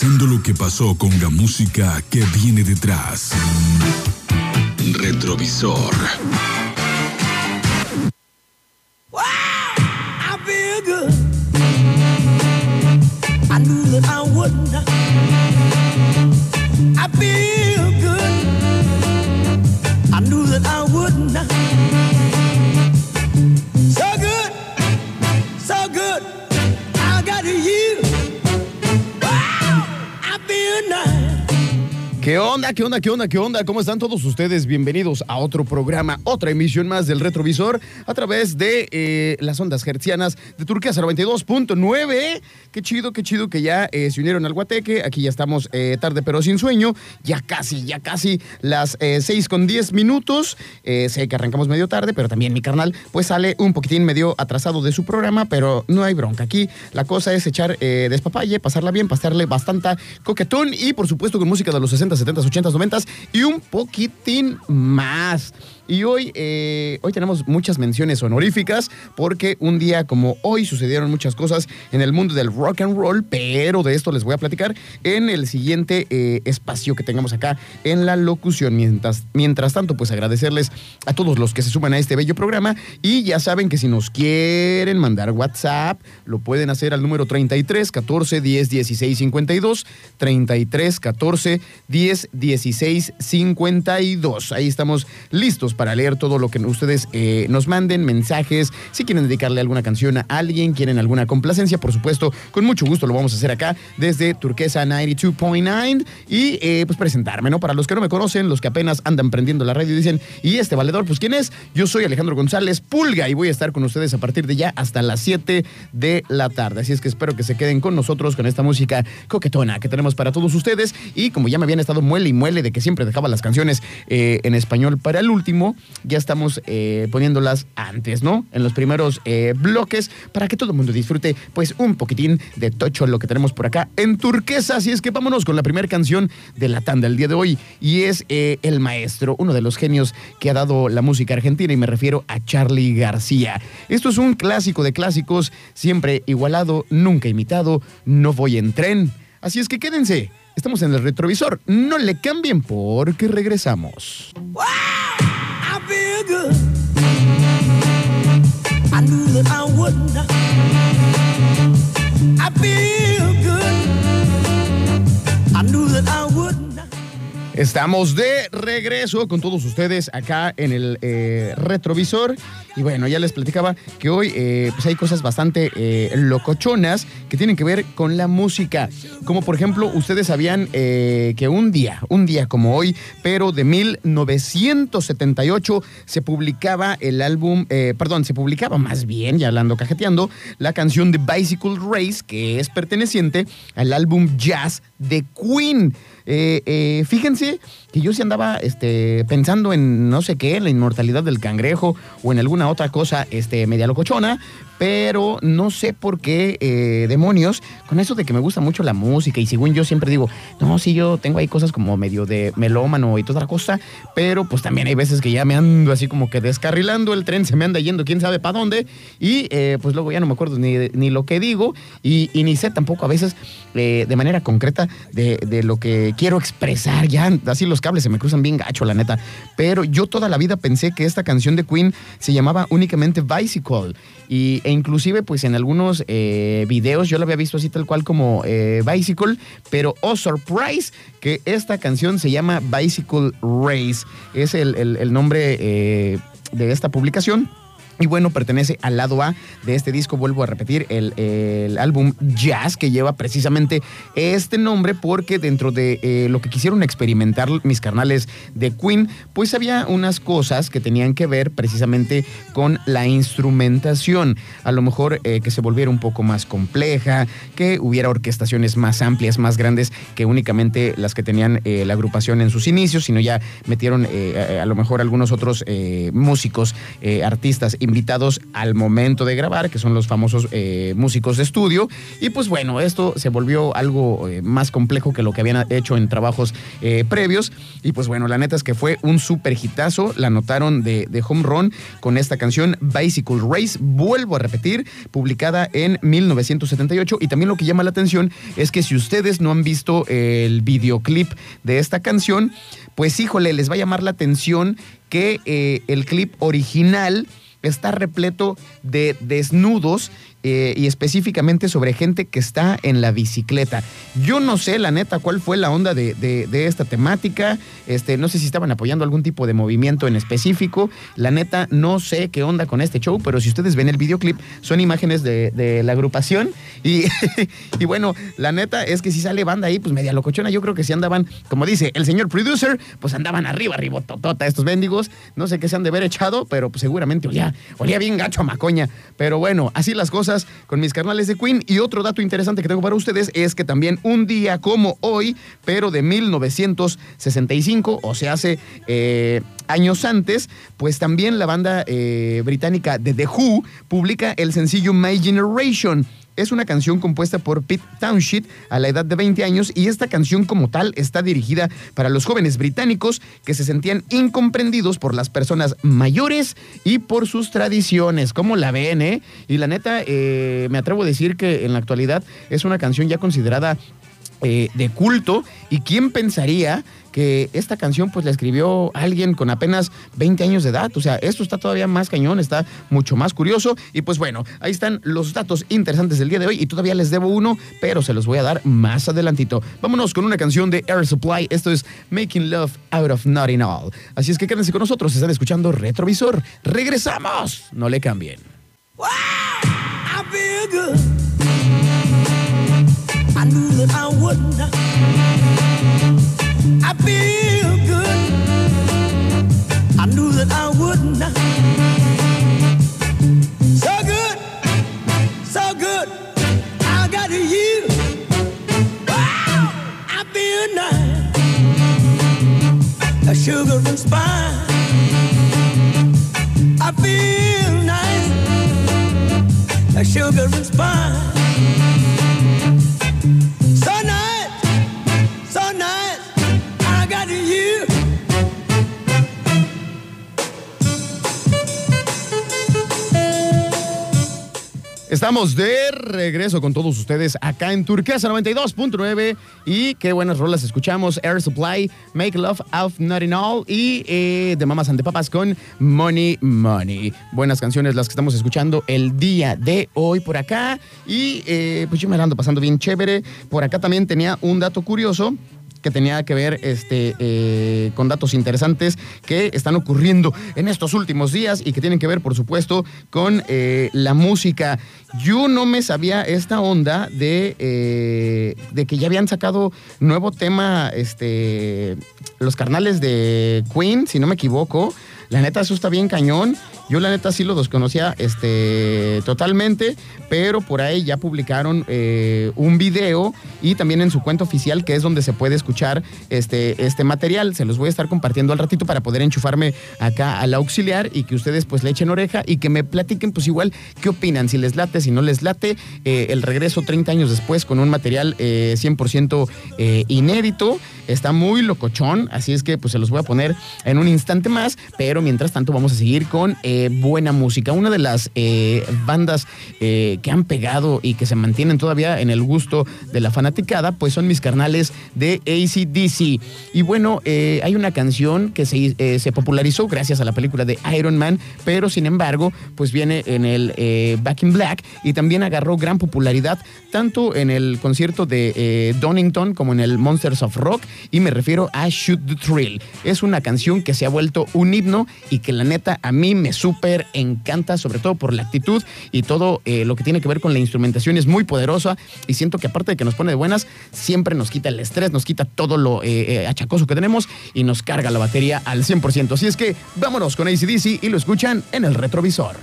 analizando lo que pasó con la música que viene detrás. Retrovisor. ¿Qué onda? ¿Qué onda? ¿Qué onda? ¿Cómo están todos ustedes? Bienvenidos a otro programa, otra emisión más del Retrovisor a través de eh, las ondas hertzianas de Turquía 92.9. Qué chido, qué chido que ya eh, se unieron al Guateque. Aquí ya estamos eh, tarde pero sin sueño. Ya casi, ya casi las 6 con 10 minutos. Sé que arrancamos medio tarde, pero también mi carnal pues sale un poquitín medio atrasado de su programa, pero no hay bronca. Aquí la cosa es echar despapalle, pasarla bien, pasarle bastante coquetón y por supuesto con música de los 60, 70, 80, 90 y un poquitín más. Y hoy, eh, hoy tenemos muchas menciones honoríficas porque un día como hoy sucedieron muchas cosas en el mundo del rock and roll, pero de esto les voy a platicar en el siguiente eh, espacio que tengamos acá en la locución. Mientras, mientras tanto, pues agradecerles a todos los que se suman a este bello programa y ya saben que si nos quieren mandar WhatsApp, lo pueden hacer al número 33 14 10 16 52, 33 14 10 16 52. Ahí estamos listos para leer todo lo que ustedes eh, nos manden, mensajes, si quieren dedicarle alguna canción a alguien, quieren alguna complacencia, por supuesto, con mucho gusto lo vamos a hacer acá desde Turquesa 92.9 y eh, pues presentarme, ¿no? Para los que no me conocen, los que apenas andan prendiendo la radio y dicen, ¿y este valedor? Pues ¿quién es? Yo soy Alejandro González Pulga y voy a estar con ustedes a partir de ya hasta las 7 de la tarde. Así es que espero que se queden con nosotros con esta música coquetona que tenemos para todos ustedes y como ya me habían estado muele y muele de que siempre dejaba las canciones eh, en español para el último, ya estamos eh, poniéndolas antes, ¿no? En los primeros eh, bloques para que todo el mundo disfrute pues un poquitín de tocho lo que tenemos por acá en turquesa. Así es que vámonos con la primera canción de la tanda el día de hoy y es eh, El Maestro, uno de los genios que ha dado la música argentina y me refiero a Charlie García. Esto es un clásico de clásicos, siempre igualado, nunca imitado, no voy en tren. Así es que quédense. Estamos en el retrovisor. No le cambien porque regresamos. Wow, good. I knew that I would not. I feel Estamos de regreso con todos ustedes acá en el eh, retrovisor. Y bueno, ya les platicaba que hoy eh, pues hay cosas bastante eh, locochonas que tienen que ver con la música. Como por ejemplo, ustedes sabían eh, que un día, un día como hoy, pero de 1978, se publicaba el álbum, perdón, se publicaba más bien, ya hablando cajeteando, la canción de Bicycle Race, que es perteneciente al álbum Jazz de Queen. Eh, eh, fíjense que yo sí andaba este, pensando en no sé qué, la inmortalidad del cangrejo o en alguna otra cosa este, media locochona, pero no sé por qué eh, demonios, con eso de que me gusta mucho la música y según yo siempre digo, no, sí, yo tengo ahí cosas como medio de melómano y toda la cosa, pero pues también hay veces que ya me ando así como que descarrilando, el tren se me anda yendo quién sabe para dónde y eh, pues luego ya no me acuerdo ni, ni lo que digo y, y ni sé tampoco a veces eh, de manera concreta de, de lo que quiero expresar, ya así los cables se me cruzan bien gacho, la neta, pero yo toda la vida pensé que esta canción de Queen se llamaba únicamente Bicycle y, e inclusive pues en algunos eh, videos yo lo había visto así tal cual como eh, Bicycle, pero oh surprise que esta canción se llama Bicycle Race, es el nombre eh, de esta publicación. Y bueno, pertenece al lado A de este disco, vuelvo a repetir, el, el álbum Jazz, que lleva precisamente este nombre porque dentro de eh, lo que quisieron experimentar mis carnales de Queen, pues había unas cosas que tenían que ver precisamente con la instrumentación. A lo mejor eh, que se volviera un poco más compleja, que hubiera orquestaciones más amplias, más grandes que únicamente las que tenían eh, la agrupación en sus inicios, sino ya metieron a, a lo mejor algunos otros músicos, artistas y invitados al momento de grabar, que son los famosos eh, músicos de estudio. Y pues bueno, esto se volvió algo eh, más complejo que lo que habían hecho en trabajos eh, previos. Y pues bueno, la neta es que fue un súper hitazo. La notaron de, home run con esta canción Bicycle Race. Vuelvo a repetir, publicada en 1978. Y también lo que llama la atención es que si ustedes no han visto el videoclip de esta canción, pues híjole, les va a llamar la atención que el clip original está repleto de desnudos eh, y específicamente sobre gente que está en la bicicleta. Yo no sé, la neta, cuál fue la onda de, de- esta temática. Este, no sé si estaban apoyando algún tipo de movimiento en específico. La neta, no sé qué onda con este show, pero si ustedes ven el videoclip, son imágenes de, de la agrupación. Y, y bueno, la neta es que si sale banda ahí, pues media locochona. Yo creo que si andaban, como dice el señor producer, pues andaban arriba, arriba, totota estos mendigos. No sé qué se han de haber echado, pero pues seguramente olía, olía bien gacho a macoña. Pero bueno, así las cosas con mis carnales de Queen. Y otro dato interesante que tengo para ustedes es que también un día como hoy, pero de 1965, o sea, hace eh, años antes, pues también la banda eh, británica de The Who publica el sencillo My Generation. Es una canción compuesta por Pete Townshend a la edad de 20 años y esta canción como tal está dirigida para los jóvenes británicos que se sentían incomprendidos por las personas mayores y por sus tradiciones. ¿Cómo la ven, eh? Y la neta, eh, me atrevo a decir que en la actualidad es una canción ya considerada eh, de culto. ¿Y quién pensaría que esta canción pues la escribió alguien con apenas 20 años de edad? O sea, esto está todavía más cañón, está mucho más curioso. Y pues bueno, ahí están los datos interesantes del día de hoy y todavía les debo uno, pero se los voy a dar más adelantito. Vámonos con una canción de Air Supply. Esto es Making Love Out of Nothing All. Así es que quédense con nosotros, están escuchando Retrovisor. Regresamos, no le cambien. Good. wouldn't I be Estamos de regreso con todos ustedes acá en Turquesa 92.9 y qué buenas rolas escuchamos. Air Supply, Make Love Out Not All y eh, de Mamas and the Papas con Money Money. Buenas canciones las que estamos escuchando el día de hoy por acá y eh, pues yo me ando pasando bien chévere. Por acá también tenía un dato curioso que tenía que ver este, eh, con datos interesantes que están ocurriendo en estos últimos días y que tienen que ver, por supuesto, con eh, la música. Yo no me sabía esta onda de, eh, de que ya habían sacado nuevo tema, este, los carnales de Queen, si no me equivoco. La neta, eso está bien cañón. Yo la neta sí lo desconocía este, totalmente, pero por ahí ya publicaron eh, un video y también en su cuenta oficial, que es donde se puede escuchar este, este material. Se los voy a estar compartiendo al ratito para poder enchufarme acá al auxiliar y que ustedes pues le echen oreja y que me platiquen pues igual qué opinan, si les late, si no les late. Eh, el regreso 30 años después con un material eh, 100% eh, inédito. Está muy locochón, así es que pues se los voy a poner en un instante más, pero mientras tanto vamos a seguir con eh, buena música. Una de las eh, bandas eh, que han pegado y que se mantienen todavía en el gusto de la fanaticada, pues son mis carnales de ACDC. Y bueno, hay una canción que se, se popularizó gracias a la película de Iron Man, pero sin embargo, pues viene en el Back in Black y también agarró gran popularidad tanto en el concierto de Donington como en el Monsters of Rock y me refiero a Shoot the Thrill. Es una canción que se ha vuelto un himno y que la neta a mí me súper encanta, sobre todo por la actitud y todo eh, lo que tiene que ver con la instrumentación es muy poderosa y siento que aparte de que nos pone de buenas, siempre nos quita el estrés, nos quita todo lo eh, eh, achacoso que tenemos y nos carga la batería al 100%. Así es que vámonos con ACDC y lo escuchan en el retrovisor.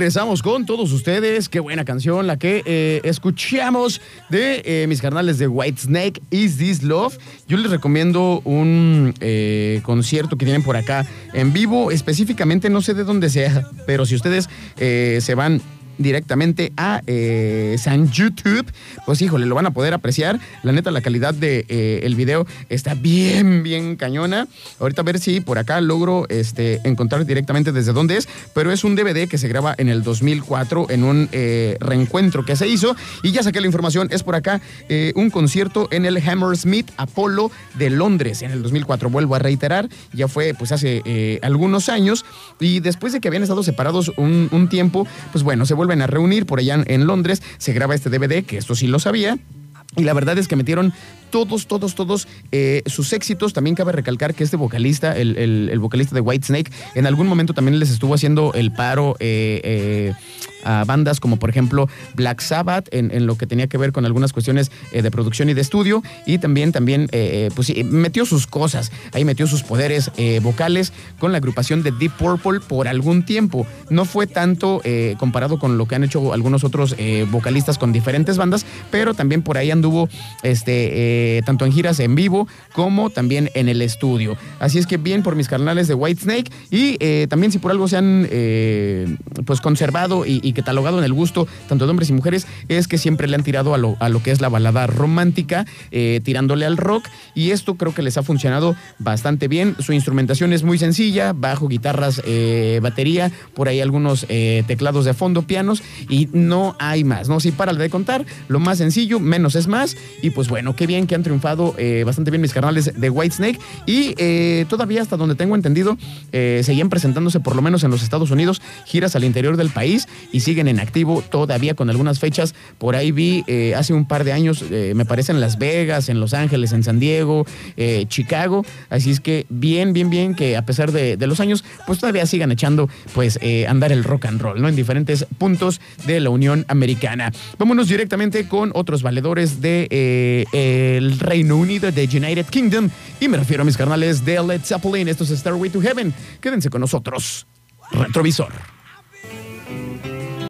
Regresamos con todos ustedes. Qué buena canción la que eh, escuchamos de eh, mis carnales de Whitesnake, Is This Love. Yo les recomiendo un eh, concierto que tienen por acá en vivo, específicamente no sé de dónde sea, pero si ustedes se van directamente a eh, San YouTube, pues híjole, lo van a poder apreciar. La neta, la calidad del de, eh, el video está bien, bien cañona. Ahorita a ver si por acá logro este, encontrar directamente desde dónde es, pero es un DVD que se graba en el 2004 en un eh, reencuentro que se hizo y ya saqué la información, es por acá un concierto en el Hammersmith Apollo de Londres en el 2004. Vuelvo a reiterar, ya fue pues hace algunos años y después de que habían estado separados un, un tiempo, pues bueno, se vuelve a reunir por allá en Londres, se graba este DVD, que esto sí lo sabía. Y la verdad es que metieron todos, todos, todos eh, sus éxitos. También cabe recalcar que este vocalista, el, el, vocalista de Whitesnake, en algún momento también les estuvo haciendo el paro eh, eh, a bandas como por ejemplo Black Sabbath en, lo que tenía que ver con algunas cuestiones de producción y de estudio. Y también, también, pues sí, metió sus cosas, ahí metió sus poderes vocales con la agrupación de Deep Purple por algún tiempo. No fue tanto comparado con lo que han hecho algunos otros vocalistas con diferentes bandas, pero también por ahí anduvo este eh, tanto en giras en vivo como también en el estudio. Así es que bien por mis carnales de Whitesnake y eh, también si por algo se han eh, pues conservado y, catalogado en el gusto tanto de hombres y mujeres es que siempre le han tirado a lo, a lo que es la balada romántica, tirándole al rock y esto creo que les ha funcionado bastante bien. Su instrumentación es muy sencilla, bajo, guitarras, batería, por ahí algunos teclados de fondo, pianos y no hay más, ¿no? Si para de contar, lo más sencillo, menos es más y pues bueno, qué bien que han triunfado eh, bastante bien mis canales de Whitesnake y eh, todavía hasta donde tengo entendido eh, seguían presentándose por lo menos en los Estados Unidos giras al interior del país y siguen en activo todavía con algunas fechas. Por ahí vi hace un par de años, me parece en Las Vegas, en Los Ángeles, en San Diego, Chicago. Así es que bien, bien, bien que a pesar de, los años, pues todavía sigan echando pues andar el rock and roll, ¿no? En diferentes puntos de la Unión Americana. Vámonos directamente con otros valedores de el Reino Unido de United Kingdom. Y me refiero a mis carnales de Led Zeppelin. Esto es Starway to Heaven. Quédense con nosotros. Retrovisor.